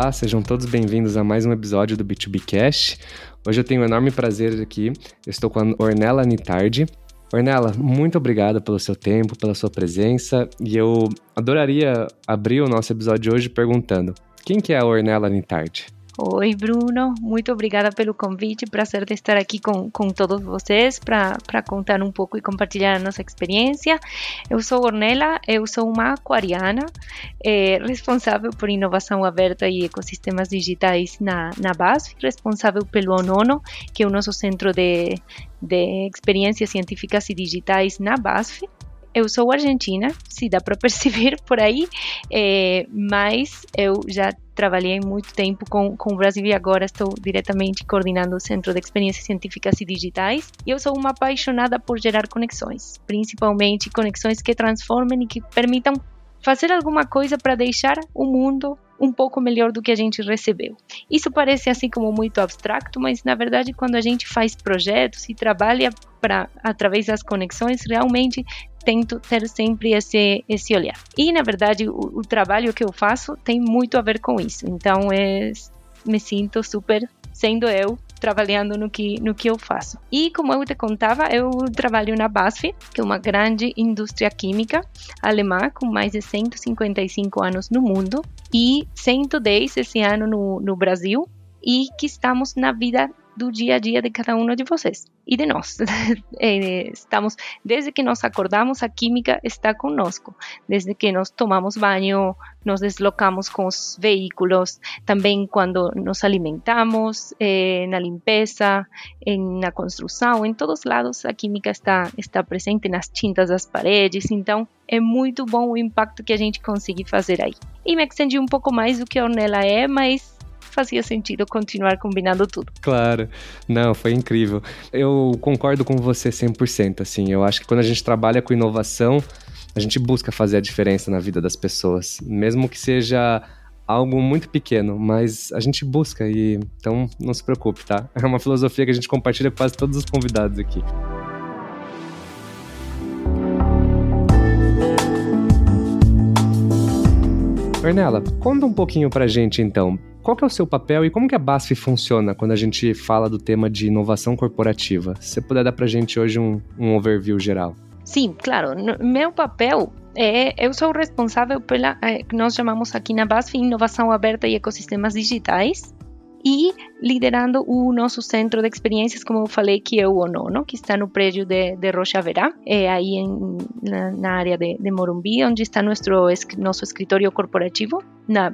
Olá, sejam todos bem-vindos a mais um episódio do B2B Cash. Hoje eu tenho um enorme prazer aqui. Eu estou com a Ornella Nitardi. Ornella, muito obrigado pelo seu tempo, pela sua presença, e eu adoraria abrir o nosso episódio de hoje perguntando: quem que é a Ornella Nitardi? Oi, Bruno. Muito obrigada pelo convite. Prazer de estar aqui com, com todos vocês para contar um pouco e compartilhar a nossa experiência. Eu sou Ornella, eu sou uma aquariana, é, responsável por inovação aberta e ecossistemas digitais na, na BASF, responsável pelo ONONO, que é o nosso centro de, de experiências científicas e digitais na BASF eu sou argentina, se dá para perceber por aí, é, mas eu já trabalhei muito tempo com, com o Brasil e agora estou diretamente coordenando o Centro de Experiências Científicas e Digitais. E eu sou uma apaixonada por gerar conexões, principalmente conexões que transformem e que permitam fazer alguma coisa para deixar o mundo um pouco melhor do que a gente recebeu. Isso parece assim como muito abstracto, mas na verdade quando a gente faz projetos e trabalha para através das conexões, realmente tento ter sempre esse esse olhar. E na verdade o, o trabalho que eu faço tem muito a ver com isso. Então é, me sinto super sendo eu trabalhando no que, no que eu faço. E como eu te contava, eu trabalho na BASF, que é uma grande indústria química alemã com mais de 155 anos no mundo e 110 esse ano no, no Brasil e que estamos na vida do dia a dia de cada um de vocês e de nós. Eh, estamos, desde que nos acordamos, a química está conosco. Desde que nos tomamos banho, nos deslocamos com os veículos, também quando nos alimentamos, eh, na limpeza, na construção, em todos lados a química está, está presente nas tintas das paredes. Então, é muito bom o impacto que a gente consegue fazer aí. E me estendi um pouco mais do que a Ornella é, mas fazia sentido continuar combinando tudo. Claro. Não, foi incrível. Eu concordo com você 100%, assim. Eu acho que quando a gente trabalha com inovação, a gente busca fazer a diferença na vida das pessoas, mesmo que seja algo muito pequeno, mas a gente busca e então não se preocupe, tá? É uma filosofia que a gente compartilha com quase todos os convidados aqui. Ornella, conta um pouquinho pra gente então. Qual que é o seu papel e como que a BASF funciona quando a gente fala do tema de inovação corporativa? Se você puder dar pra gente hoje um, um overview geral. Sim, claro. Meu papel é, eu sou responsável pela, é, nós chamamos aqui na BASF Inovação Aberta e Ecossistemas Digitais e liderando o nosso centro de experiências, como eu falei, que é o ONONO, que está no prédio de, de Rocha Verá, é aí em, na, na, área de, de, Morumbi, onde está nosso, nosso escritório corporativo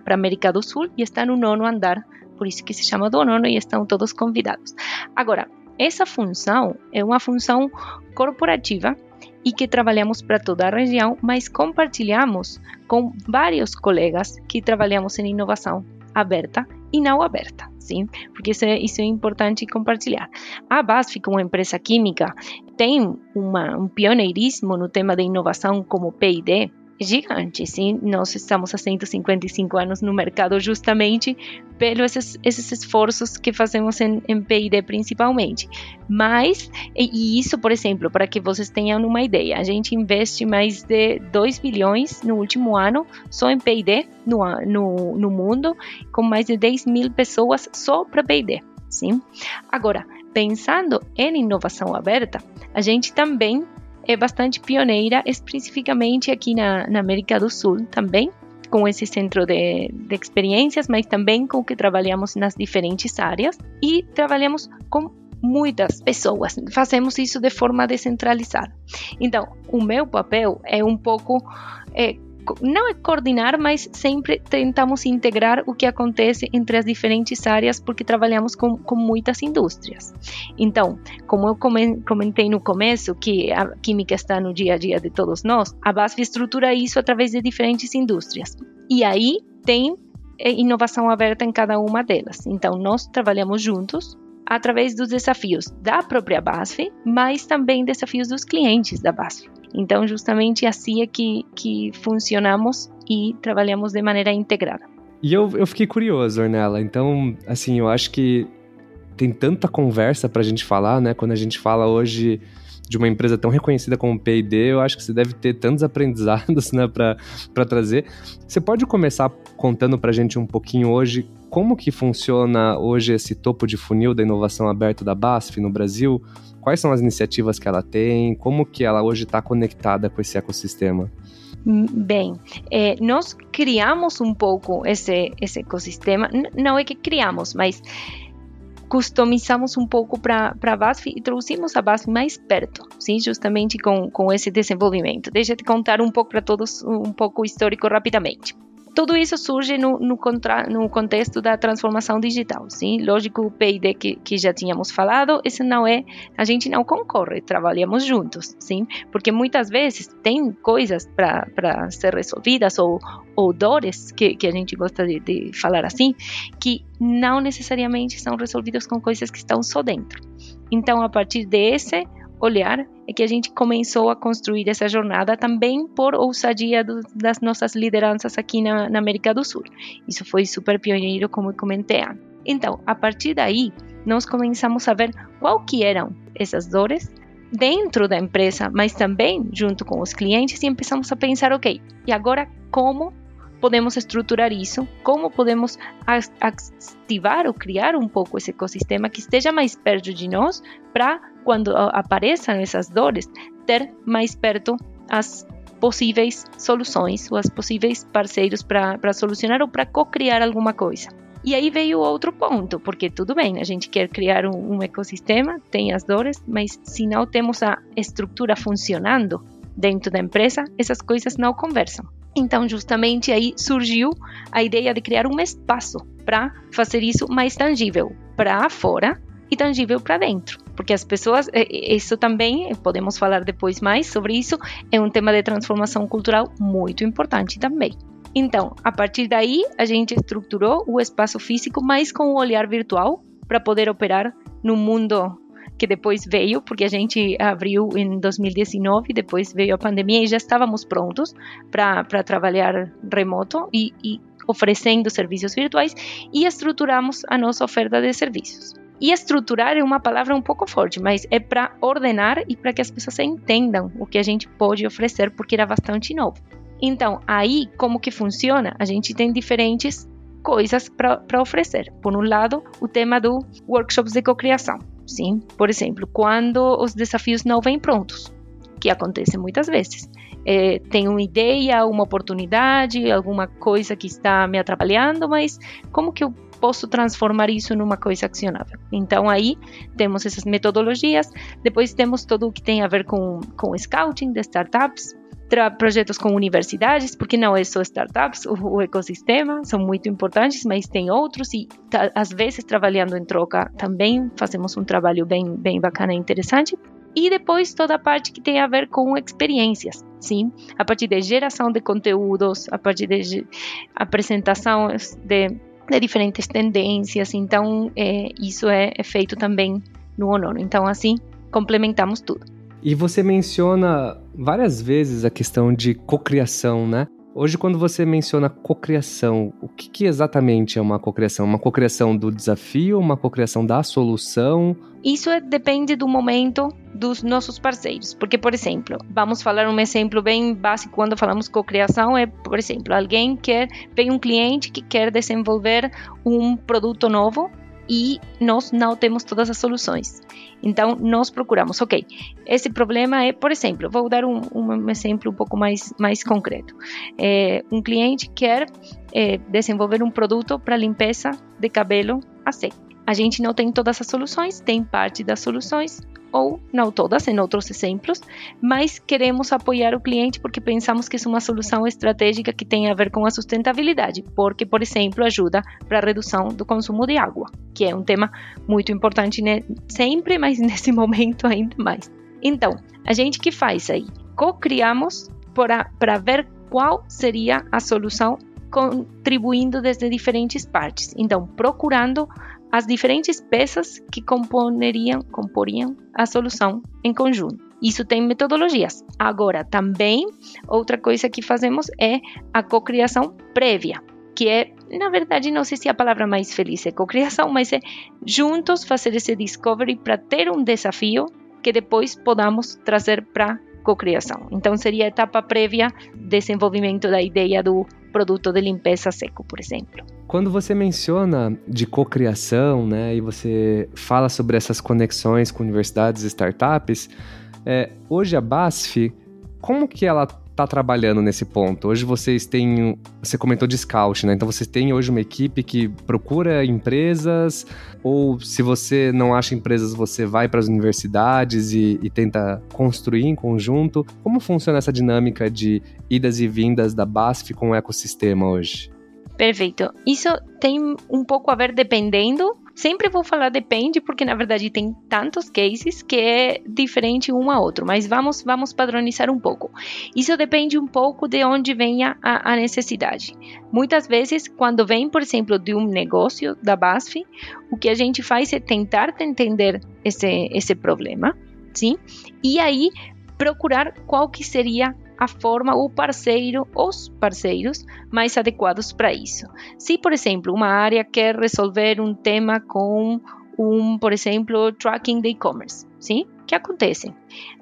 para América do Sul e está no nono andar, por isso que se chama do ONONO e estão todos convidados. Agora, essa função é uma função corporativa e que trabalhamos para toda a região, mas compartilhamos com vários colegas que trabalhamos em inovação aberta e não aberta, sim? Porque isso é, isso é importante compartilhar. A BASF, como empresa química, tem uma, um pioneirismo no tema de inovação como P&D, gigante, sim. Nós estamos há 155 anos no mercado justamente pelos esses, esses esforços que fazemos em, em P&D principalmente. Mas, e isso, por exemplo, para que vocês tenham uma ideia, a gente investe mais de 2 bilhões no último ano só em P&D no, no, no mundo, com mais de 10 mil pessoas só para P&D. Sim? Agora, pensando em inovação aberta, a gente também é bastante pioneira, especificamente aqui na, na América do Sul também, com esse centro de, de experiências, mas também com que trabalhamos nas diferentes áreas e trabalhamos com muitas pessoas. Fazemos isso de forma descentralizada. Então, o meu papel é um pouco é, não é coordenar, mas sempre tentamos integrar o que acontece entre as diferentes áreas, porque trabalhamos com, com muitas indústrias. Então, como eu comentei no começo, que a química está no dia a dia de todos nós, a BASF estrutura isso através de diferentes indústrias. E aí tem eh, inovação aberta em cada uma delas. Então, nós trabalhamos juntos através dos desafios da própria BASF, mas também desafios dos clientes da BASF. Então, justamente assim é que, que funcionamos e trabalhamos de maneira integrada. E eu, eu fiquei curioso, Ornella. Então, assim, eu acho que tem tanta conversa para a gente falar, né? Quando a gente fala hoje de uma empresa tão reconhecida como P&D, eu acho que você deve ter tantos aprendizados, né, para trazer. Você pode começar contando para a gente um pouquinho hoje como que funciona hoje esse topo de funil da inovação aberta da BASF no Brasil? Quais são as iniciativas que ela tem? Como que ela hoje está conectada com esse ecossistema? Bem, eh, nós criamos um pouco esse, esse ecossistema. Não é que criamos, mas customizamos um pouco para a BASF e trouxemos a BASF mais perto, sim, justamente com, com esse desenvolvimento. Deixa eu te contar um pouco para todos, um pouco histórico rapidamente tudo isso surge no, no, contra, no, contexto da transformação digital, sim? Lógico, o P&D que, que, já tínhamos falado, esse não é, a gente não concorre, trabalhamos juntos, sim? Porque muitas vezes tem coisas para ser resolvidas ou, ou dores, que, que a gente gosta de, de falar assim, que não necessariamente são resolvidas com coisas que estão só dentro. Então, a partir desse olhar é que a gente começou a construir essa jornada também por ousadia do, das nossas lideranças aqui na, na, América do Sul. Isso foi super pioneiro, como eu comentei. Então, a partir daí, nós começamos a ver qual que eram essas dores dentro da empresa, mas também junto com os clientes e começamos a pensar, ok, e agora como podemos estruturar isso, como podemos ativar ou criar um pouco esse ecossistema que esteja mais perto de nós para quando apareçam essas dores ter mais perto as possíveis soluções ou as possíveis parceiros para solucionar ou para co-criar alguma coisa. E aí veio outro ponto, porque tudo bem, a gente quer criar um, um ecossistema, tem as dores, mas se não temos a estrutura funcionando dentro da empresa, essas coisas não conversam. Então, justamente aí surgiu a ideia de criar um espaço para fazer isso mais tangível para fora e tangível para dentro. Porque as pessoas, isso também, podemos falar depois mais sobre isso, é um tema de transformação cultural muito importante também. Então, a partir daí, a gente estruturou o espaço físico, mas com o olhar virtual, para poder operar no mundo que depois veio, porque a gente abriu em 2019, depois veio a pandemia e já estávamos prontos para trabalhar remoto e, e oferecendo serviços virtuais e estruturamos a nossa oferta de serviços. E estruturar é uma palavra um pouco forte, mas é para ordenar e para que as pessoas entendam o que a gente pode oferecer, porque era bastante novo. Então, aí, como que funciona? A gente tem diferentes coisas para oferecer. Por um lado, o tema do workshops de cocriação. Sim, por exemplo, quando os desafios não vêm prontos, que acontece muitas vezes. É, tenho uma ideia, uma oportunidade, alguma coisa que está me atrapalhando, mas como que eu posso transformar isso numa coisa acionável? Então aí temos essas metodologias, depois temos tudo o que tem a ver com, com scouting de startups, projetos com universidades, porque não é só startups, o, o, ecossistema são muito importantes, mas tem outros e às vezes trabalhando em troca também fazemos um trabalho bem, bem bacana e interessante. E depois toda a parte que tem a ver com experiências, sim, a partir de geração de conteúdos, a partir de apresentação de, de diferentes tendências. Então, é, isso é, é feito também no ONU. Então, assim, complementamos tudo. E você menciona várias vezes a questão de cocriação, né? Hoje, quando você menciona cocriação, o que, que, exatamente é uma cocriação? Uma cocriação do desafio, uma cocriação da solução? Isso é, depende do momento dos nossos parceiros. Porque, por exemplo, vamos falar um exemplo bem básico quando falamos cocriação é, por exemplo, alguém quer, vem um cliente que quer desenvolver um produto novo e nós não temos todas as soluções. Então, nós procuramos, ok, esse problema é, por exemplo, vou dar um, um exemplo um pouco mais, mais concreto. É, um cliente quer é, desenvolver um produto para limpeza de cabelo a seco. A gente não tem todas as soluções, tem parte das soluções, ou não todas, em outros exemplos, mas queremos apoiar o cliente porque pensamos que é uma solução estratégica que tem a ver com a sustentabilidade, porque, por exemplo, ajuda para a redução do consumo de água, que é um tema muito importante né? sempre, mas nesse momento ainda mais. Então, a gente que faz aí? Co-criamos para ver qual seria a solução contribuindo desde diferentes partes. Então, procurando as diferentes peças que componeriam, comporiam a solução em conjunto. Isso tem metodologias. Agora, também, outra coisa que fazemos é a cocriação prévia, que é, na verdade, não sei se a palavra mais feliz é cocriação, mas é juntos fazer esse discovery para ter um desafio que depois podamos trazer para cocriação. Então seria a etapa prévia desenvolvimento da ideia do produto de limpeza seco, por exemplo. Quando você menciona de cocriação, né, e você fala sobre essas conexões com universidades e startups, é, hoje a BASF, como que ela está trabalhando nesse ponto? Hoje vocês têm, você comentou de scout, né? Então vocês têm hoje uma equipe que procura empresas, ou se você não acha empresas, você vai para as universidades e, e tenta construir em conjunto. Como funciona essa dinâmica de idas e vindas da BASF com o ecossistema hoje? Perfeito. Isso tem um pouco a ver dependendo Sempre vou falar depende, porque na verdade tem tantos cases que é diferente um a outro, mas vamos, vamos padronizar um pouco. Isso depende um pouco de onde venha a, a necessidade. Muitas vezes, quando vem, por exemplo, de um negócio da BASF, o que a gente faz é tentar entender esse, esse problema, sim? E aí procurar qual que seria a forma, o parceiro, os parceiros mais adequados para isso. Se, por exemplo, uma área quer resolver um tema com um, por exemplo, tracking de e-commerce, sim? que acontece?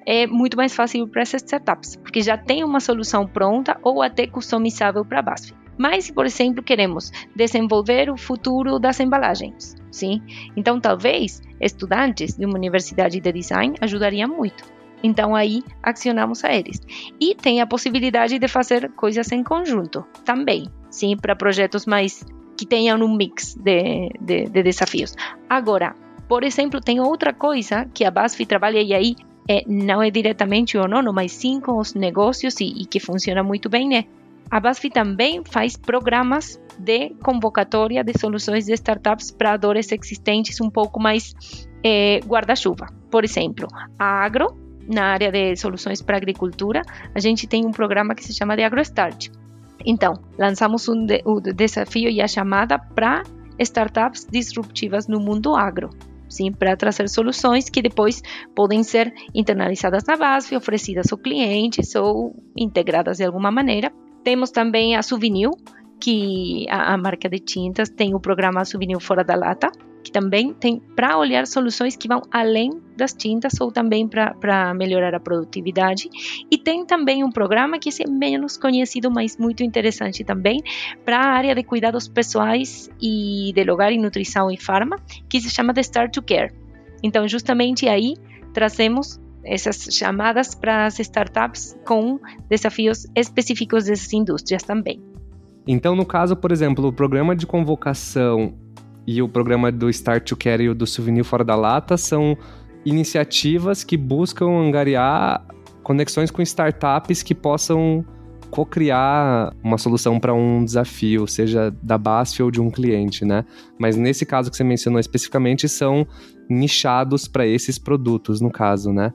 É muito mais fácil para essas startups, porque já tem uma solução pronta ou até customizável para a BASF. Mas se, por exemplo, queremos desenvolver o futuro das embalagens, sim? Então, talvez estudantes de uma universidade de design ajudariam muito. Então aí acionamos a eles. E tem a possibilidade de fazer coisas em conjunto também, sim, para projetos mais que tenham um mix de, de, de, desafios. Agora, por exemplo, tem outra coisa que a BASF trabalha e aí é, não é diretamente o nono, mas sim com os negócios e, e que funciona muito bem, né? A BASF também faz programas de convocatória de soluções de startups para dores existentes um pouco mais é, guarda-chuva. Por exemplo, a Agro na área de soluções para agricultura, a gente tem um programa que se chama de AgroStart. Então, lançamos um de, o desafio e a chamada para startups disruptivas no mundo agro. Sim, para trazer soluções que depois podem ser internalizadas na base, oferecidas aos clientes ou integradas de alguma maneira. Temos também a Souvenir, que a, a marca de tintas tem o programa Souvenir Fora da Lata, também tem para olhar soluções que vão além das tintas ou também para melhorar a produtividade. E tem também um programa que é menos conhecido, mas muito interessante também, para a área de cuidados pessoais e de lugar e nutrição e farma, que se chama The Start to Care. Então, justamente aí trazemos essas chamadas para as startups com desafios específicos dessas indústrias também. Então, no caso, por exemplo, o programa de convocação e o programa do Start to Care e o do Souvenir Fora da Lata são iniciativas que buscam angariar conexões com startups que possam co-criar uma solução para um desafio, seja da BASF ou de um cliente, né? Mas nesse caso que você mencionou especificamente, são nichados para esses produtos, no caso, né?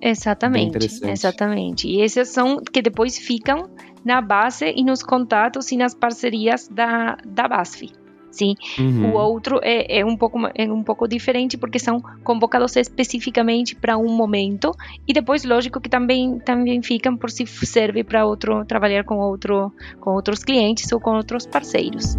Exatamente, exatamente. E esses são que depois ficam na base e nos contatos e nas parcerias da, da BASF. Sim, uhum. o outro é, é, um pouco, é um pouco diferente porque são convocados especificamente para um momento e depois, lógico, que também, também ficam por se serve para outro trabalhar com, outro, com outros clientes ou com outros parceiros.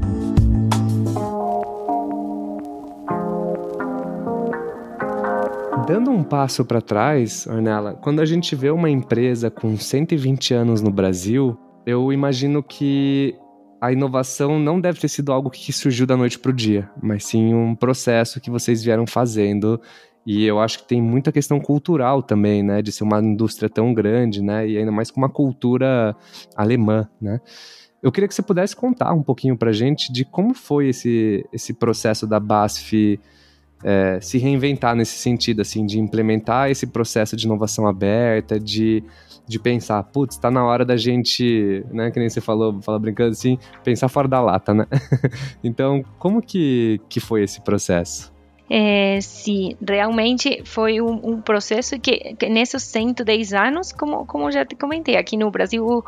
Dando um passo para trás, Ornella, quando a gente vê uma empresa com 120 anos no Brasil, eu imagino que a inovação não deve ter sido algo que surgiu da noite para o dia, mas sim um processo que vocês vieram fazendo. E eu acho que tem muita questão cultural também, né? De ser uma indústria tão grande, né? E ainda mais com uma cultura alemã, né? Eu queria que você pudesse contar um pouquinho para gente de como foi esse, esse processo da BASF é, se reinventar nesse sentido, assim, de implementar esse processo de inovação aberta, de de pensar, putz, tá na hora da gente, né, que nem você falou, fala brincando assim, pensar fora da lata, né? então, como que, que foi esse processo? É, sim, realmente foi um, um processo que, que, nesses 110 anos, como, como já te comentei, aqui no Brasil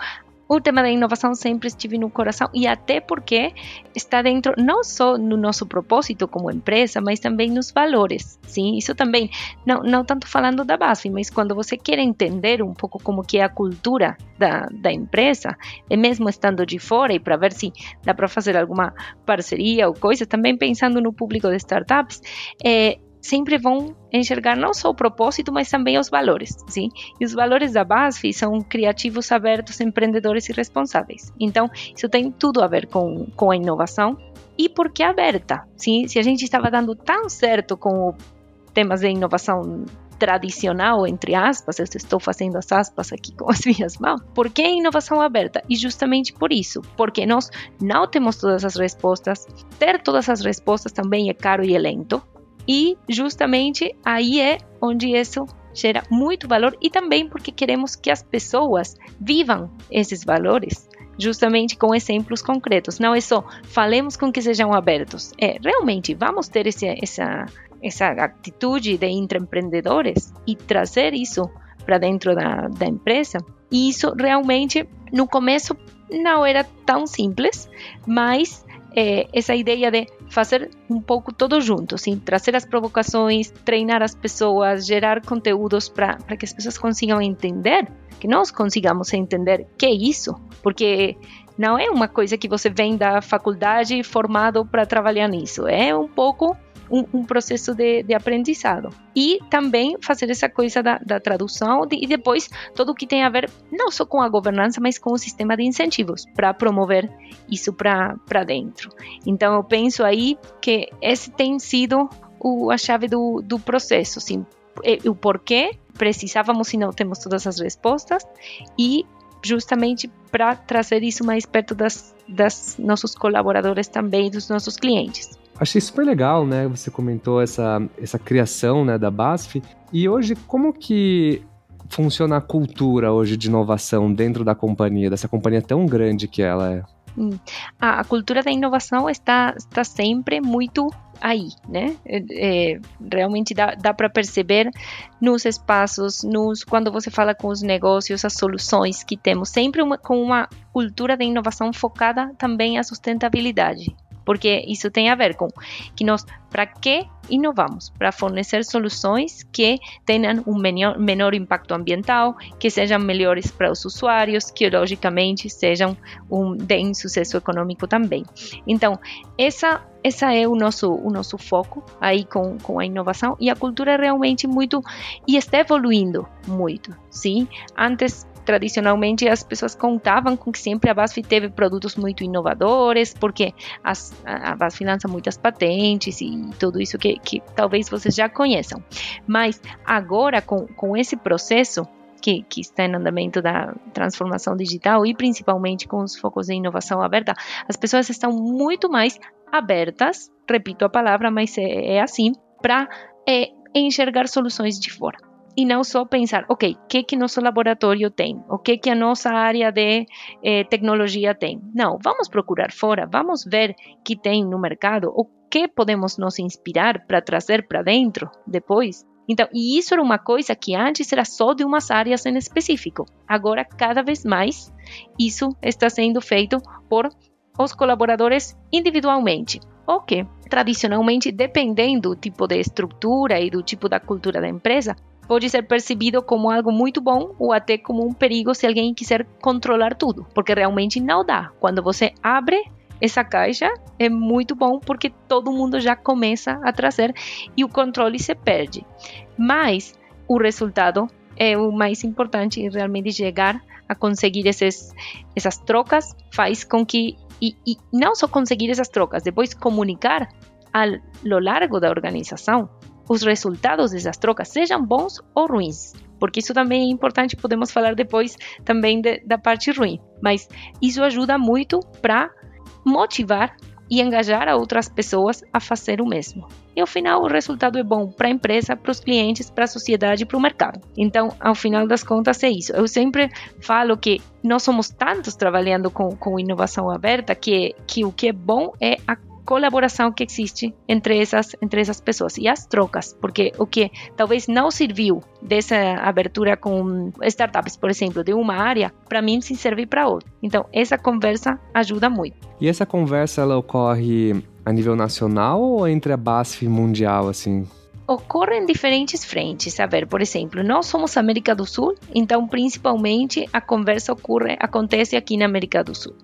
o tema da inovação sempre estive no coração e até porque está dentro não só no nosso propósito como empresa, mas também nos valores, sim? Isso também, não, não tanto falando da base, mas quando você quer entender um pouco como que é a cultura da, da empresa, e mesmo estando de fora e para ver se dá para fazer alguma parceria ou coisa, também pensando no público de startups, é, sempre vão enxergar não só o propósito, mas também os valores, sim? E os valores da BASF são criativos, abertos, empreendedores e responsáveis. Então, isso tem tudo a ver com, com a inovação. E por que aberta? Sim? Se a gente estava dando tão certo com temas de inovação tradicional, entre aspas, eu estou fazendo as aspas aqui com as minhas mãos. Por que inovação aberta? E justamente por isso, porque nós não temos todas as respostas, ter todas as respostas também é caro e é lento, e justamente aí é onde isso gera muito valor e também porque queremos que as pessoas vivam esses valores justamente com exemplos concretos. Não é só falemos com que sejam abertos, é realmente vamos ter esse, essa essa atitude de intraempreendedores e trazer isso para dentro da, da empresa. E isso realmente, no começo, não era tão simples, mas é, essa ideia de fazer um pouco todo junto, assim, trazer as provocações, treinar as pessoas, gerar conteúdos para que as pessoas consigam entender, que nós consigamos entender que é isso, porque não é uma coisa que você vem da faculdade formado para trabalhar nisso, é um pouco um, um processo de, de, aprendizado. E também fazer essa coisa da, da tradução de, e depois tudo o que tem a ver não só com a governança, mas com o sistema de incentivos para promover isso para dentro. Então eu penso aí que esse tem sido o, a chave do, do processo, assim, o porquê precisávamos e não temos todas as respostas e justamente para trazer isso mais perto das, das nossos colaboradores também, dos nossos clientes. Achei super legal, né? Você comentou essa, essa criação né, da BASF. E hoje, como que funciona a cultura hoje de inovação dentro da companhia, dessa companhia tão grande que ela é? Hum. A, cultura da inovação está, está sempre muito aí, né? É, é, realmente dá, dá para perceber nos espaços, nos quando você fala com os negócios, as soluções que temos, sempre uma, com uma cultura de inovação focada também à sustentabilidade porque isso tem a ver com que nós, para que inovamos? Para fornecer soluções que tenham um menor, menor impacto ambiental, que sejam melhores para os usuários, que logicamente sejam um deem sucesso econômico também. Então, essa essa é o nosso o nosso foco aí com, com a inovação e a cultura é realmente muito e está evoluindo muito, sim. Antes tradicionalmente as pessoas contavam com que sempre a BASF teve produtos muito inovadores, porque as, a BASF lança muitas patentes e tudo isso que, que talvez vocês já conheçam. Mas agora, com, com esse processo, que, que, está em andamento da transformação digital e principalmente com os focos de inovação aberta, as pessoas estão muito mais abertas, repito a palavra, mas é, é assim, para é, enxergar soluções de fora e não só pensar, ok, o que que nosso laboratório tem, o que que a nossa área de eh, tecnologia tem. Não, vamos procurar fora, vamos ver que tem no mercado, o que podemos nos inspirar para trazer para dentro depois. Então, e isso era uma coisa que antes era só de umas áreas em específico. Agora, cada vez mais, isso está sendo feito por os colaboradores individualmente. O que, tradicionalmente, dependendo do tipo de estrutura e do tipo da cultura da empresa, pode ser percebido como algo muito bom ou até como um perigo se alguém quiser controlar tudo, porque realmente não dá. Quando você abre essa caixa, é muito bom porque todo mundo já começa a trazer e o controle se perde. Mas o resultado é o mais importante e realmente chegar a conseguir esses, essas trocas faz com que e, e não só conseguir essas trocas, depois comunicar ao largo da organização os resultados dessas trocas, sejam bons ou ruins. Porque isso também é importante, podemos falar depois também de, da parte ruim. Mas isso ajuda muito para motivar e engajar a outras pessoas a fazer o mesmo. E ao final o resultado é bom para a empresa, para os clientes, para a sociedade para o mercado. Então, ao final das contas é isso. Eu sempre falo que nós somos tantos trabalhando com, com inovação aberta que, que o que é bom é a colaboração que existe entre essas, entre essas pessoas e as trocas, porque o que talvez não serviu dessa abertura com startups, por exemplo, de uma área, para mim se serve para outra. Então, essa conversa ajuda muito. E essa conversa ela ocorre a nível nacional ou entre a BASF mundial assim? Ocorre em diferentes frentes. A ver, por exemplo, nós somos América do Sul, então principalmente a conversa ocorre, acontece aqui na América do Sul.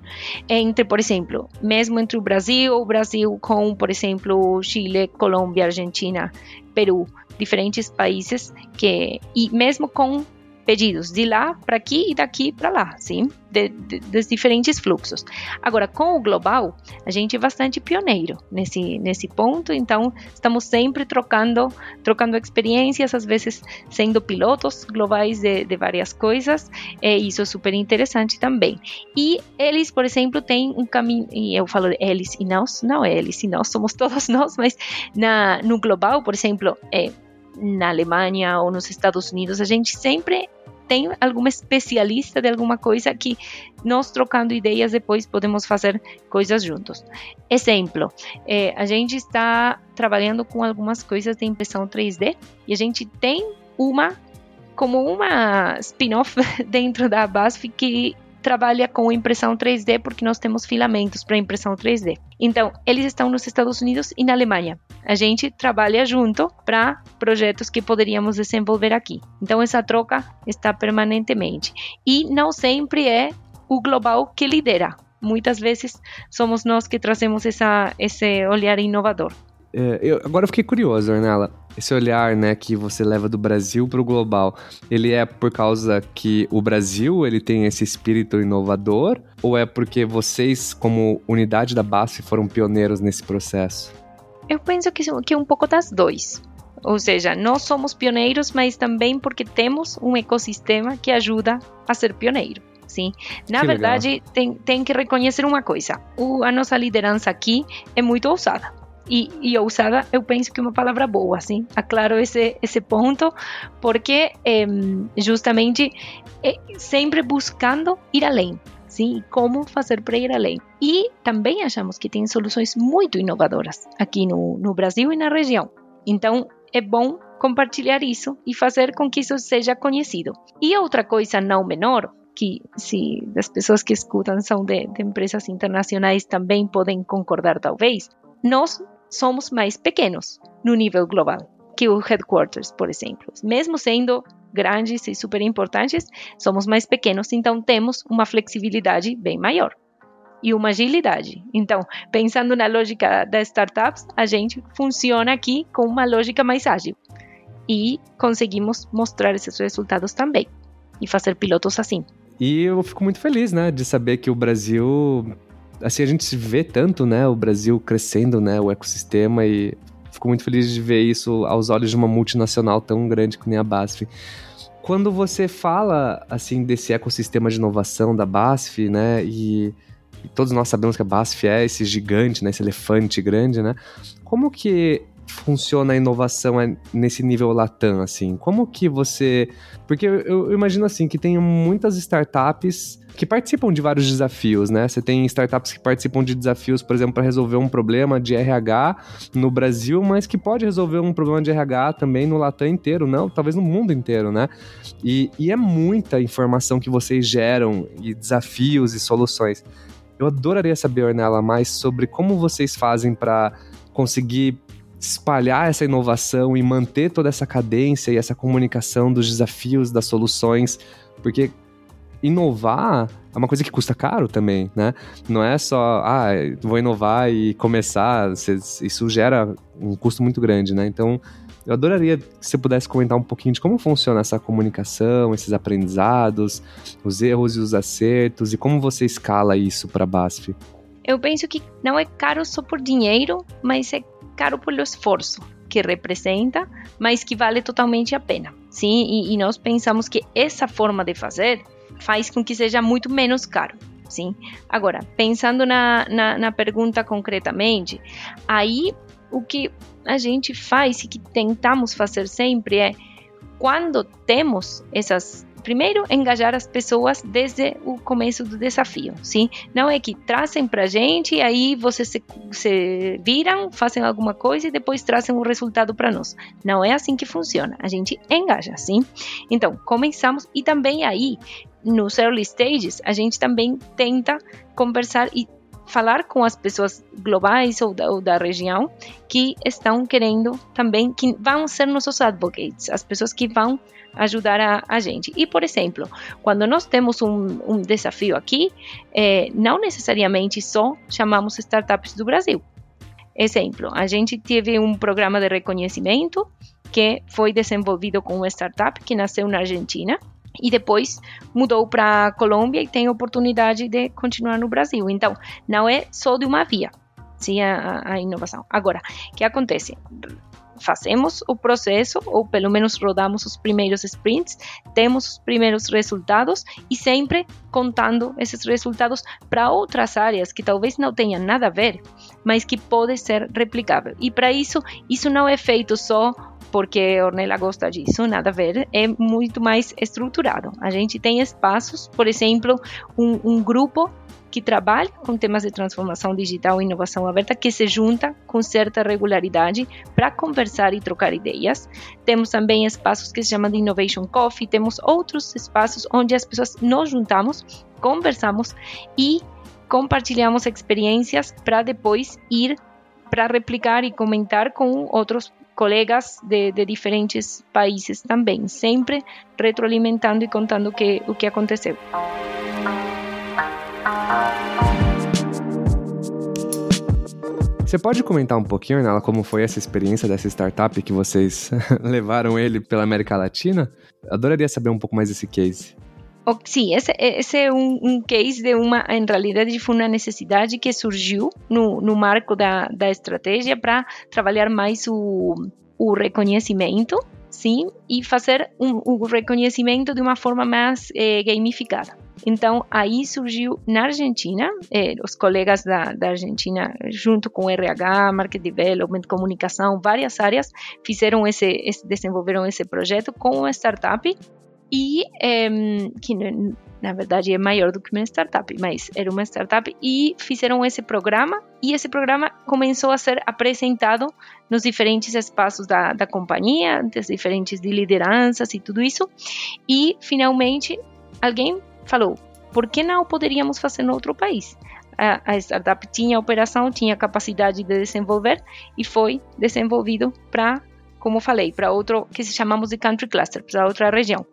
Entre, por exemplo, mesmo entre o Brasil, o Brasil com, por exemplo, Chile, Colômbia, Argentina, Peru, diferentes países que e mesmo com pedidos de lá para aqui e daqui para lá, sim, de, de, dos diferentes fluxos. Agora, com o global, a gente é bastante pioneiro nesse nesse ponto, então estamos sempre trocando trocando experiências, às vezes sendo pilotos globais de, de várias coisas, e isso é super interessante também. E eles, por exemplo, têm um caminho, e eu falo eles e nós, não eles e nós, somos todos nós, mas na, no global, por exemplo, é na Alemanha ou nos Estados Unidos, a gente sempre tem alguma especialista de alguma coisa que nós trocando ideias depois podemos fazer coisas juntos. Exemplo, é, a gente está trabalhando com algumas coisas de impressão 3D e a gente tem uma como uma spin-off dentro da BASF que trabalha com impressão 3D porque nós temos filamentos para impressão 3D. Então, eles estão nos Estados Unidos e na Alemanha. A gente trabalha junto para projetos que poderíamos desenvolver aqui. Então, essa troca está permanentemente. E não sempre é o global que lidera. Muitas vezes somos nós que trazemos essa, esse olhar inovador. É, eu, agora eu fiquei curioso, Ornella. Esse olhar, né, que você leva do Brasil para o global, ele é por causa que o Brasil ele tem esse espírito inovador ou é porque vocês, como unidade da BASF, foram pioneiros nesse processo? Eu penso que, que um pouco das dois. Ou seja, nós somos pioneiros, mas também porque temos um ecossistema que ajuda a ser pioneiro. Sim. Na que verdade, tem, tem que reconhecer uma coisa: o, a nossa liderança aqui é muito ousada e, e, ousada, eu penso que é uma palavra boa, assim, aclaro esse, esse ponto, porque é, justamente é sempre buscando ir além, sim, como fazer para ir além. E também achamos que tem soluções muito inovadoras aqui no, no Brasil e na região. Então, é bom compartilhar isso e fazer com que isso seja conhecido. E outra coisa não menor, que se as pessoas que escutam são de, de empresas internacionais também podem concordar talvez, nós somos mais pequenos no nível global que o headquarters, por exemplo. Mesmo sendo grandes e super importantes, somos mais pequenos, então temos uma flexibilidade bem maior e uma agilidade. Então, pensando na lógica das startups, a gente funciona aqui com uma lógica mais ágil e conseguimos mostrar esses resultados também e fazer pilotos assim. E eu fico muito feliz, né, de saber que o Brasil assim, a gente se vê tanto, né, o Brasil crescendo, né, o ecossistema e fico muito feliz de ver isso aos olhos de uma multinacional tão grande nem a BASF. Quando você fala, assim, desse ecossistema de inovação da BASF, né, e, e todos nós sabemos que a BASF é esse gigante, né, esse elefante grande, né, como que funciona a inovação é nesse nível Latam, assim? Como que você... Porque eu, imagino, assim, que tem muitas startups que participam de vários desafios, né? Você tem startups que participam de desafios, por exemplo, para resolver um problema de RH no Brasil, mas que pode resolver um problema de RH também no Latam inteiro, não, talvez no mundo inteiro, né? E, e é muita informação que vocês geram e desafios e soluções. Eu adoraria saber, Ornella, mais sobre como vocês fazem para conseguir espalhar essa inovação e manter toda essa cadência e essa comunicação dos desafios, das soluções, porque inovar é uma coisa que custa caro também, né? Não é só, ah, vou inovar e começar, isso gera um custo muito grande, né? Então, eu adoraria que você pudesse comentar um pouquinho de como funciona essa comunicação, esses aprendizados, os erros e os acertos e como você escala isso para a BASF. Eu penso que não é caro só por dinheiro, mas é caro pelo esforço que representa, mas que vale totalmente a pena. Sim, e, e nós pensamos que essa forma de fazer faz com que seja muito menos caro. Sim. Agora, pensando na, na, na pergunta concretamente, aí o que a gente faz e que tentamos fazer sempre é quando temos essas primeiro engajar as pessoas desde o começo do desafio, sim? Não é que trazem para gente e aí vocês se, se, viram, fazem alguma coisa e depois trazem o resultado para nós. Não é assim que funciona. A gente engaja, sim? Então, começamos e também aí nos early stages a gente também tenta conversar e falar com as pessoas globais ou da, ou da, região que estão querendo também, que vão ser nossos advocates, as pessoas que vão ajudar a, a gente. E, por exemplo, quando nós temos um, um desafio aqui, é, não necessariamente só chamamos startups do Brasil. Exemplo, a gente teve um programa de reconhecimento que foi desenvolvido com uma startup que nasceu na Argentina e depois mudou para Colômbia e tem oportunidade de continuar no Brasil. Então, não é só de uma via, sim, a, a inovação. Agora, o que acontece? fazemos o processo, ou pelo menos rodamos os primeiros sprints, temos os primeiros resultados e sempre contando esses resultados para outras áreas que talvez não tenham nada a ver, mas que pode ser replicável. E para isso, isso não é feito só porque Ornella gosta disso, nada a ver, é muito mais estruturado. A gente tem espaços, por exemplo, um, um grupo que trabalha com temas de transformação digital e inovação aberta, que se junta com certa regularidade para conversar e trocar ideias. Temos também espaços que se chamam de Innovation Coffee, temos outros espaços onde as pessoas nos juntamos, conversamos e compartilhamos experiências para depois ir para replicar e comentar com outros colegas de, de, diferentes países também, sempre retroalimentando e contando o que, o que aconteceu. Você pode comentar um pouquinho, nela como foi essa experiência dessa startup que vocês levaram ele pela América Latina? Adoraria saber um pouco mais desse case. Sim, esse, esse é um, um, case de uma, em realidade, foi uma necessidade que surgiu no, no marco da, da estratégia para trabalhar mais o, o reconhecimento, sim, e fazer um, o reconhecimento de uma forma mais eh, gamificada. Então, aí surgiu na Argentina, eh, os colegas da, da, Argentina, junto com RH, Market Development, comunicação, várias áreas, fizeram esse, esse desenvolveram esse projeto com uma startup e que na verdade é maior do que uma startup, mas era uma startup e fizeram esse programa e esse programa começou a ser apresentado nos diferentes espaços da, da companhia, das diferentes de lideranças e tudo isso e finalmente alguém falou, por que não poderíamos fazer no outro país? A startup tinha operação, tinha capacidade de desenvolver e foi desenvolvido para como falei, para outro que se chamamos de country cluster, para outra região.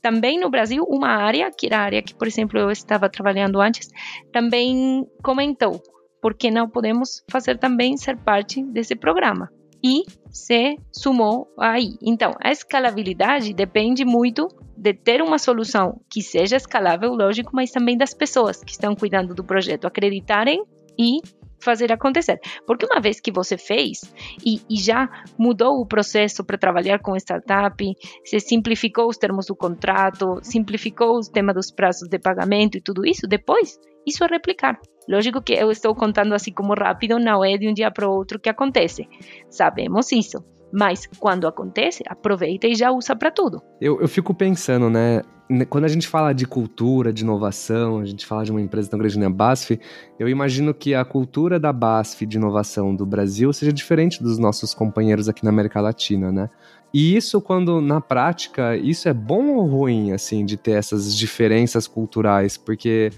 Também no Brasil, uma área, que era a área que, por exemplo, eu estava trabalhando antes, também comentou, por que não podemos fazer também ser parte desse programa? E se sumou aí. Então, a escalabilidade depende muito de ter uma solução que seja escalável, lógico, mas também das pessoas que estão cuidando do projeto acreditarem e fazer acontecer. Porque uma vez que você fez e, e já mudou o processo para trabalhar com startup, se simplificou os termos do contrato, simplificou o tema dos prazos de pagamento e tudo isso, depois isso é replicar. Lógico que eu estou contando assim como rápido, não é de um dia para o outro que acontece. Sabemos isso. Mas quando acontece, aproveita e já usa para tudo. Eu, eu fico pensando, né? Quando a gente fala de cultura, de inovação, a gente fala de uma empresa tão grande como a BASF, eu imagino que a cultura da BASF de inovação do Brasil seja diferente dos nossos companheiros aqui na América Latina, né? E isso, quando na prática, isso é bom ou ruim, assim, de ter essas diferenças culturais? Porque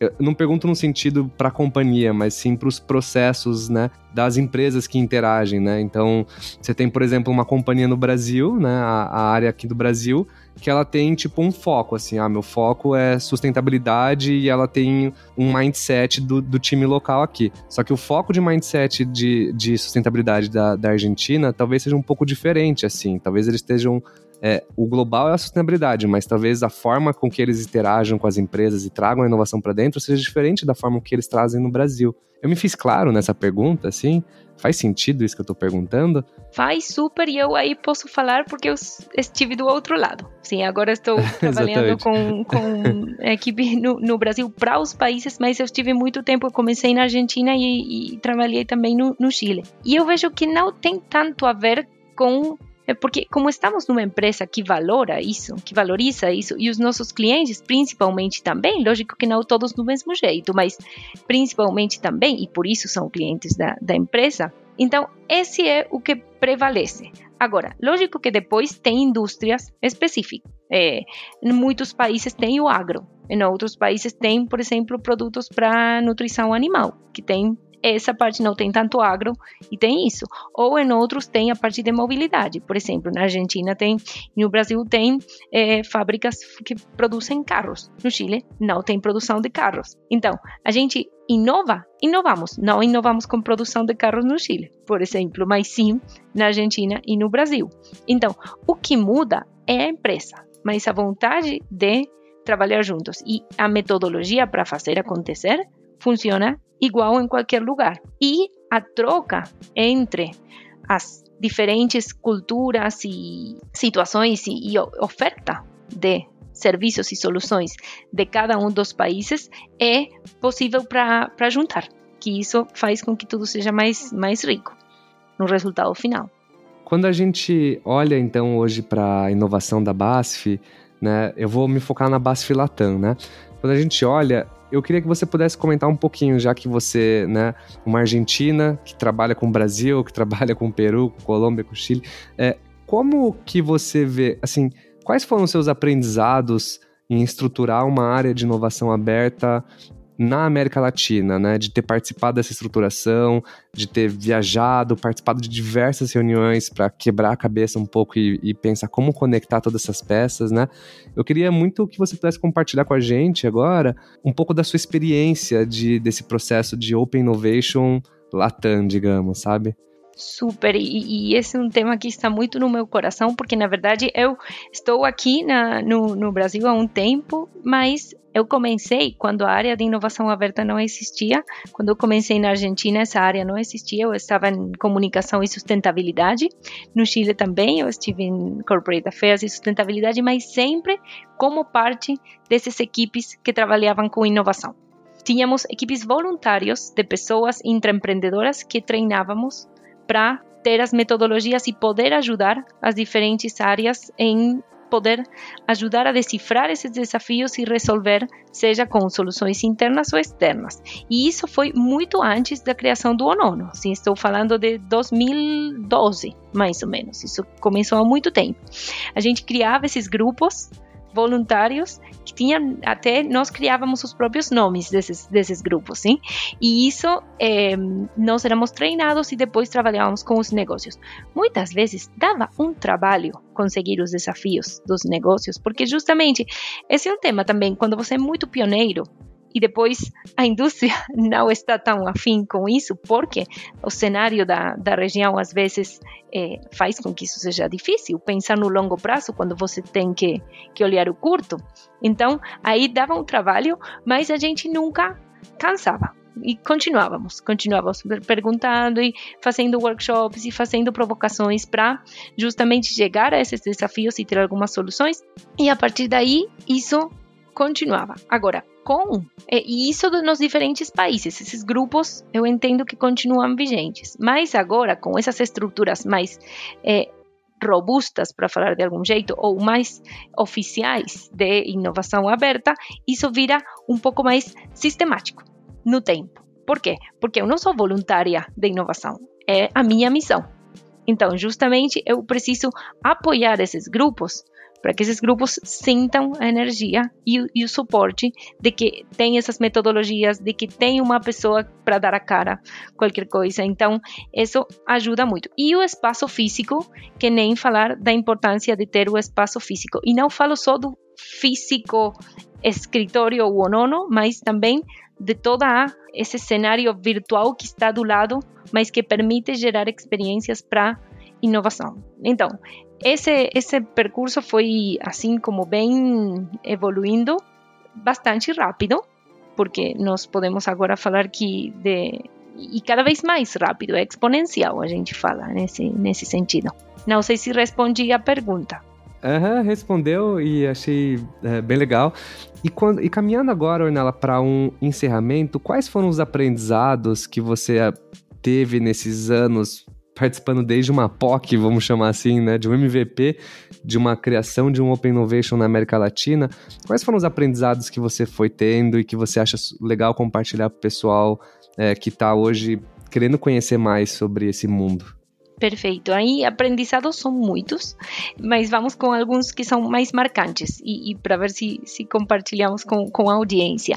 eu não pergunto no sentido para a companhia, mas sim para os processos, né, das empresas que interagem, né? Então, você tem, por exemplo, uma companhia no Brasil, né, a, a, área aqui do Brasil, que ela tem tipo um foco, assim, ah, meu foco é sustentabilidade e ela tem um mindset do, do time local aqui. Só que o foco de mindset de, de sustentabilidade da, da Argentina talvez seja um pouco diferente, assim. Talvez eles estejam é, o global é a sustentabilidade, mas talvez a forma com que eles interagem com as empresas e tragam a inovação para dentro seja diferente da forma que eles trazem no Brasil. Eu me fiz claro nessa pergunta, assim? Faz sentido isso que eu estou perguntando? Faz super e eu aí posso falar porque eu estive do outro lado. Sim, agora estou trabalhando com, com equipe no, no Brasil para os países, mas eu estive muito tempo, comecei na Argentina e, e trabalhei também no, no Chile. E eu vejo que não tem tanto a ver com é porque, como estamos numa empresa que valora isso, que valoriza isso, e os nossos clientes, principalmente também, lógico que não todos do mesmo jeito, mas principalmente também, e por isso são clientes da, da empresa, então esse é o que prevalece. Agora, lógico que depois tem indústrias específicas. É, em muitos países tem o agro, Em outros países tem, por exemplo, produtos para nutrição animal, que tem essa parte não tem tanto agro e tem isso. Ou em outros tem a parte de mobilidade. Por exemplo, na Argentina tem, no Brasil tem é, fábricas que produzem carros. No Chile não tem produção de carros. Então, a gente inova, inovamos. Não inovamos com produção de carros no Chile, por exemplo, mas sim na Argentina e no Brasil. Então, o que muda é a empresa, mas a vontade de trabalhar juntos e a metodologia para fazer acontecer funciona igual em qualquer lugar. E a troca entre as diferentes culturas e situações e, e oferta de serviços e soluções de cada um dos países é possível para juntar, que isso faz com que tudo seja mais, mais rico no resultado final. Quando a gente olha então hoje para a inovação da BASF, né, eu vou me focar na BASF Latam, né? Quando a gente olha, eu queria que você pudesse comentar um pouquinho, já que você, né, uma argentina que trabalha com o Brasil, que trabalha com o Peru, com Colômbia, com Chile, é, como que você vê, assim, quais foram os seus aprendizados em estruturar uma área de inovação aberta na América Latina, né? De ter participado dessa estruturação, de ter viajado, participado de diversas reuniões para quebrar a cabeça um pouco e, e, pensar como conectar todas essas peças, né? Eu queria muito que você pudesse compartilhar com a gente agora um pouco da sua experiência de, desse processo de Open Innovation Latam, digamos, sabe? Super, e, e, esse é um tema que está muito no meu coração, porque na verdade eu estou aqui na, no, no Brasil há um tempo, mas eu comecei quando a área de inovação aberta não existia. Quando eu comecei na Argentina, essa área não existia. Eu estava em comunicação e sustentabilidade. No Chile também, eu estive em corporate affairs e sustentabilidade, mas sempre como parte dessas equipes que trabalhavam com inovação. Tínhamos equipes voluntários de pessoas intraempreendedoras que treinávamos para ter as metodologias e poder ajudar as diferentes áreas em poder ajudar a decifrar esses desafios e resolver, seja com soluções internas ou externas. E isso foi muito antes da criação do ONU. Sim, estou falando de 2012, mais ou menos. Isso começou há muito tempo. A gente criava esses grupos voluntários que tinham até nós criávamos os próprios nomes desses, desses grupos, sim? E isso é, nós éramos treinados e depois trabalhávamos com os negócios. Muitas vezes dava um trabalho conseguir os desafios dos negócios, porque justamente esse é um tema também quando você é muito pioneiro e depois a indústria não está tão afim com isso, porque o cenário da, da região às vezes é, faz com que isso seja difícil, pensar no longo prazo quando você tem que, que olhar o curto. Então, aí dava um trabalho, mas a gente nunca cansava e continuávamos, continuávamos perguntando e fazendo workshops e fazendo provocações para justamente chegar a esses desafios e ter algumas soluções. E a partir daí, isso continuava. Agora, com e isso nos diferentes países, esses grupos eu entendo que continuam vigentes, mas agora com essas estruturas mais é, robustas, para falar de algum jeito, ou mais oficiais de inovação aberta, isso vira um pouco mais sistemático no tempo. Por quê? Porque eu não sou voluntária de inovação, é a minha missão. Então, justamente, eu preciso apoiar esses grupos para que esses grupos sintam a energia e, e, o suporte de que tem essas metodologias, de que tem uma pessoa para dar a cara qualquer coisa. Então, isso ajuda muito. E o espaço físico, que nem falar da importância de ter o espaço físico. E não falo só do físico escritório ou nono, mas também de toda esse cenário virtual que está do lado, mas que permite gerar experiências para inovação. Então, esse, esse percurso foi assim como bem evoluindo bastante rápido, porque nós podemos agora falar que de e cada vez mais rápido, é exponencial a gente fala nesse nesse sentido. Não sei se respondi a pergunta. Uhum, respondeu e achei é, bem legal. E, quando, e caminhando agora, Ornella, para um encerramento, quais foram os aprendizados que você teve nesses anos participando desde uma POC, vamos chamar assim, né, de um MVP, de uma criação de um Open Innovation na América Latina. Quais foram os aprendizados que você foi tendo e que você acha legal compartilhar para o pessoal é, que está hoje querendo conhecer mais sobre esse mundo? Perfeito. Aí aprendizados são muitos, mas vamos com alguns que são mais marcantes e, e para ver se, se compartilhamos com, com a audiência.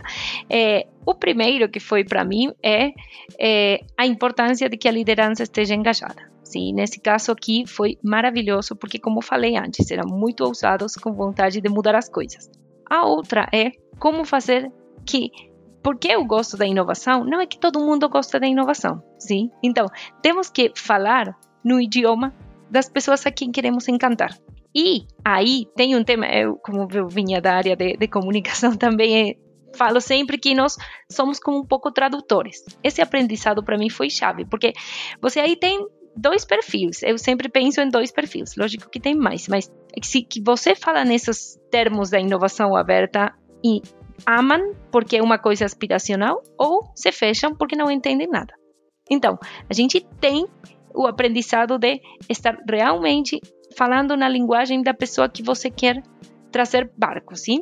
É, o primeiro que foi para mim é, é a importância de que a liderança esteja engajada. Sim, nesse caso aqui foi maravilhoso porque, como falei antes, eram muito ousados com vontade de mudar as coisas. A outra é como fazer que porque eu gosto da inovação, não é que todo mundo gosta da inovação, sim? Então, temos que falar no idioma das pessoas a quem queremos encantar. E aí tem um tema, eu, como eu vinha da área de, de comunicação também, é, falo sempre que nós somos como um pouco tradutores. Esse aprendizado para mim foi chave, porque você aí tem dois perfis. Eu sempre penso em dois perfis. Lógico que tem mais, mas se que você fala nesses termos da inovação aberta e amam porque é uma coisa aspiracional ou se fecham porque não entendem nada. Então, a gente tem o aprendizado de estar realmente falando na linguagem da pessoa que você quer trazer barco, sim?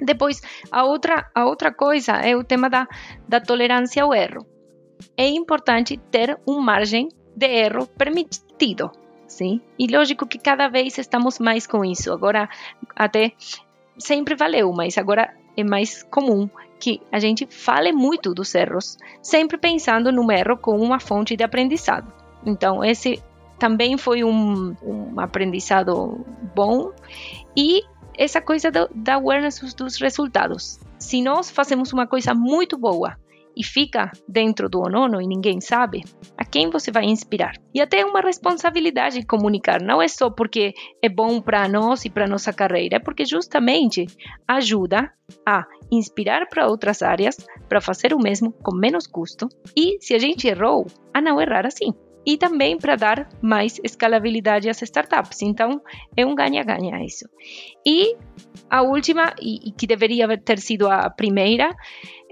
Depois, a outra, a outra coisa é o tema da, da tolerância ao erro. É importante ter uma margem de erro permitido, sim? E lógico que cada vez estamos mais com isso. Agora, até sempre valeu, mas agora é mais comum que a gente fale muito dos erros, sempre pensando no erro como uma fonte de aprendizado. Então, esse também foi um, um aprendizado bom. E essa coisa do, da awareness dos resultados. Se nós fazemos uma coisa muito boa e fica dentro do Onono e ninguém sabe, a quem você vai inspirar? E até é uma responsabilidade comunicar, não é só porque é bom para nós e para nossa carreira, é porque justamente ajuda a inspirar para outras áreas para fazer o mesmo com menos custo e, se a gente errou, a não errar assim e também para dar mais escalabilidade às startups. Então, é um ganha-ganha isso. E a última, e, que deveria ter sido a primeira,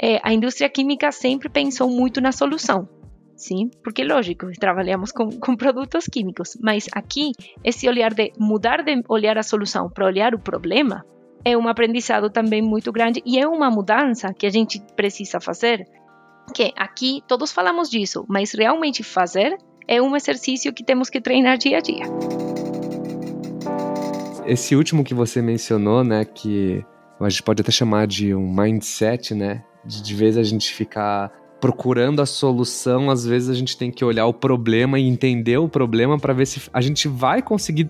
é, a indústria química sempre pensou muito na solução. Sim, porque lógico, trabalhamos com, com produtos químicos, mas aqui esse olhar de mudar de olhar a solução para olhar o problema é um aprendizado também muito grande e é uma mudança que a gente precisa fazer. Que aqui todos falamos disso, mas realmente fazer é um exercício que temos que treinar dia a dia. Esse último que você mencionou, né, que a gente pode até chamar de um mindset, né, de, de vez a gente ficar procurando a solução, às vezes a gente tem que olhar o problema e entender o problema para ver se a gente vai conseguir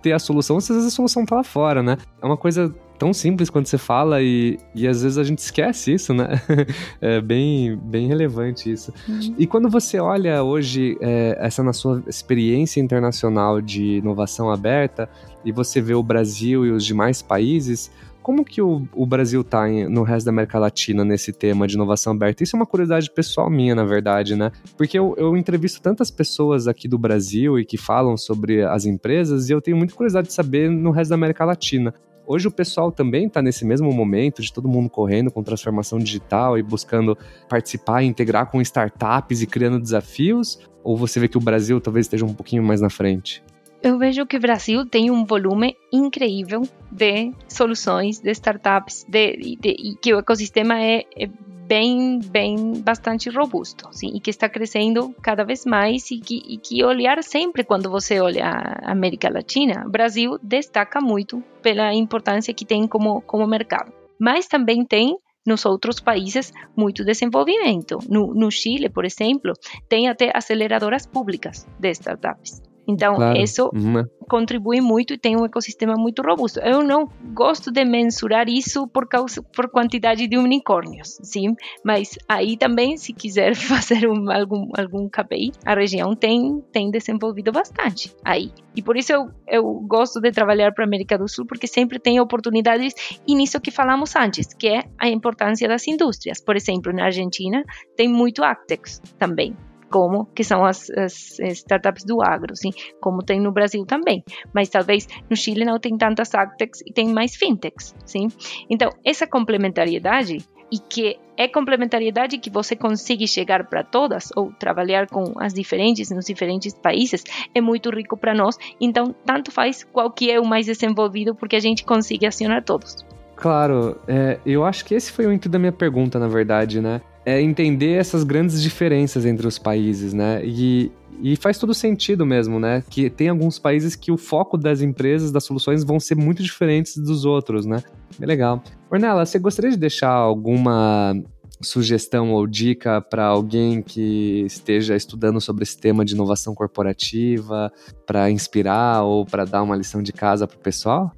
ter a solução, às vezes a solução tá lá fora, né? É uma coisa tão simples quando você fala e, e às vezes a gente esquece isso, né? é bem, bem relevante isso. Uhum. E quando você olha hoje é, essa na sua experiência internacional de inovação aberta e você vê o Brasil e os demais países, como que o, o Brasil está no resto da América Latina nesse tema de inovação aberta? Isso é uma curiosidade pessoal minha, na verdade, né? Porque eu, eu entrevisto tantas pessoas aqui do Brasil e que falam sobre as empresas e eu tenho muita curiosidade de saber no resto da América Latina. Hoje o pessoal também está nesse mesmo momento de todo mundo correndo com transformação digital e buscando participar integrar com startups e criando desafios? Ou você vê que o Brasil talvez esteja um pouquinho mais na frente? Eu vejo que o Brasil tem um volume incrível de soluções, de startups, de, de, e que o ecossistema é, é bem, bem, bastante robusto, sim, e que está crescendo cada vez mais e que, e que olhar sempre quando você olha a América Latina, Brasil destaca muito pela importância que tem como, como mercado. Mas também tem nos outros países muito desenvolvimento. No, no Chile, por exemplo, tem até aceleradoras públicas de startups. Então, claro. isso uhum. contribui muito e tem um ecossistema muito robusto. Eu não gosto de mensurar isso por causa por quantidade de unicórnios, sim, mas aí também, se quiser fazer um, algum algum KPI, a região tem tem desenvolvido bastante aí. E por isso eu, eu gosto de trabalhar para a América do Sul, porque sempre tem oportunidades e nisso que falamos antes, que é a importância das indústrias. Por exemplo, na Argentina tem muito Actex também como que são as, as, startups do agro, sim, como tem no Brasil também. Mas talvez no Chile não tem tantas agtechs e tem mais fintechs, sim. Então essa complementariedade e que é complementariedade que você consegue chegar para todas ou trabalhar com as diferentes nos diferentes países é muito rico para nós. Então, tanto faz qual que é o mais desenvolvido, porque a gente consegue acionar todos. Claro, é, eu acho que esse foi o intuito da minha pergunta, na verdade, né? É entender essas grandes diferenças entre os países, né? E, e faz todo sentido mesmo, né? Que tem alguns países que o foco das empresas, das soluções, vão ser muito diferentes dos outros, né? É legal. Ornella, você gostaria de deixar alguma sugestão ou dica para alguém que esteja estudando sobre esse tema de inovação corporativa, para inspirar ou para dar uma lição de casa para o pessoal?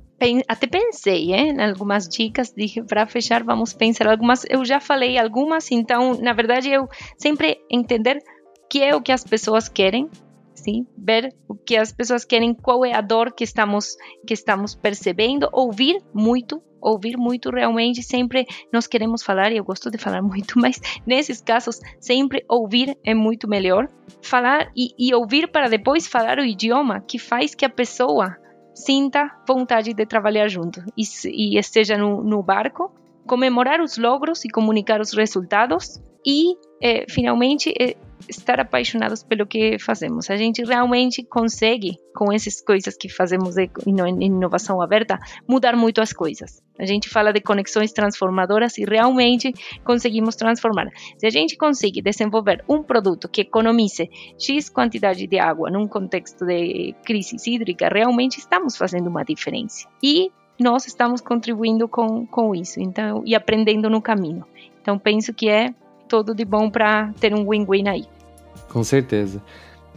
Até pensei hein, em algumas dicas, dije para fechar, vamos pensar algumas. Eu já falei algumas, então, na verdade, eu sempre entender que é o que as pessoas querem, sim, ver o que as pessoas querem, qual é a dor que estamos que estamos percebendo, ouvir muito ouvir muito realmente sempre nós queremos falar e eu gosto de falar muito mas nesses casos sempre ouvir é muito melhor falar e, e ouvir para depois falar o idioma que faz que a pessoa sinta vontade de trabalhar junto e, e esteja no, no barco comemorar os logros e comunicar os resultados e eh, finalmente eh, estar apaixonados pelo que fazemos. A gente realmente consegue, com essas coisas que fazemos de inovação aberta, mudar muito as coisas. A gente fala de conexões transformadoras e realmente conseguimos transformar. Se a gente consegue desenvolver um produto que economize X quantidade de água num contexto de crise hídrica, realmente estamos fazendo uma diferença. E nós estamos contribuindo com, com isso então, e aprendendo no caminho. Então, penso que é todo de bom para ter um win-win aí. Com certeza.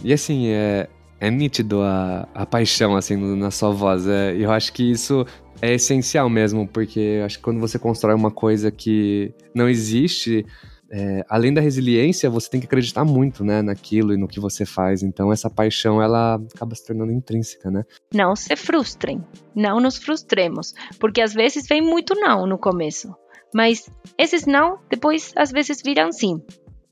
E assim, é, é nítido a, a paixão assim na sua voz. É, eu acho que isso é essencial mesmo, porque acho que quando você constrói uma coisa que não existe, é, além da resiliência, você tem que acreditar muito, né, naquilo e no que você faz. Então essa paixão ela acaba se tornando intrínseca, né? Não se frustrem, não nos frustremos, porque às vezes vem muito não no começo. Mas esses não, depois às vezes viram sim.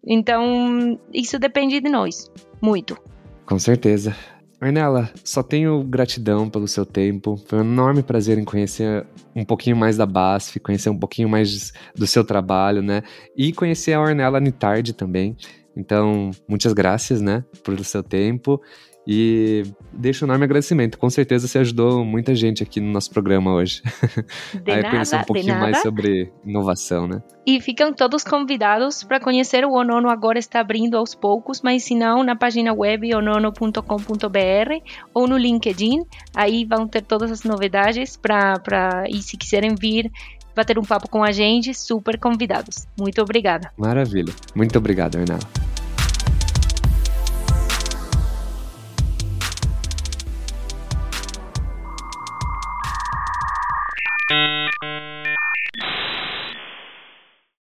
Então, isso depende de nós, muito. Com certeza. Arnella, só tenho gratidão pelo seu tempo. Foi um enorme prazer em conhecer um pouquinho mais da BASF, conhecer um pouquinho mais do seu trabalho, né? E conhecer a Ornella Nitardi também. Então, muitas graças, né, pelo seu tempo. E deixo um enorme agradecimento. Com certeza você ajudou muita gente aqui no nosso programa hoje. De Aí nada, conhecer um pouquinho mais sobre inovação, né? E ficam todos convidados para conhecer o Onono agora está abrindo aos poucos, mas se não, na página web onono.com.br ou no LinkedIn, aí vão ter todas as novidades para e se quiserem vir bater um papo com a gente, super convidados. Muito obrigada. Maravilha. Muito obrigado, Arnaldo.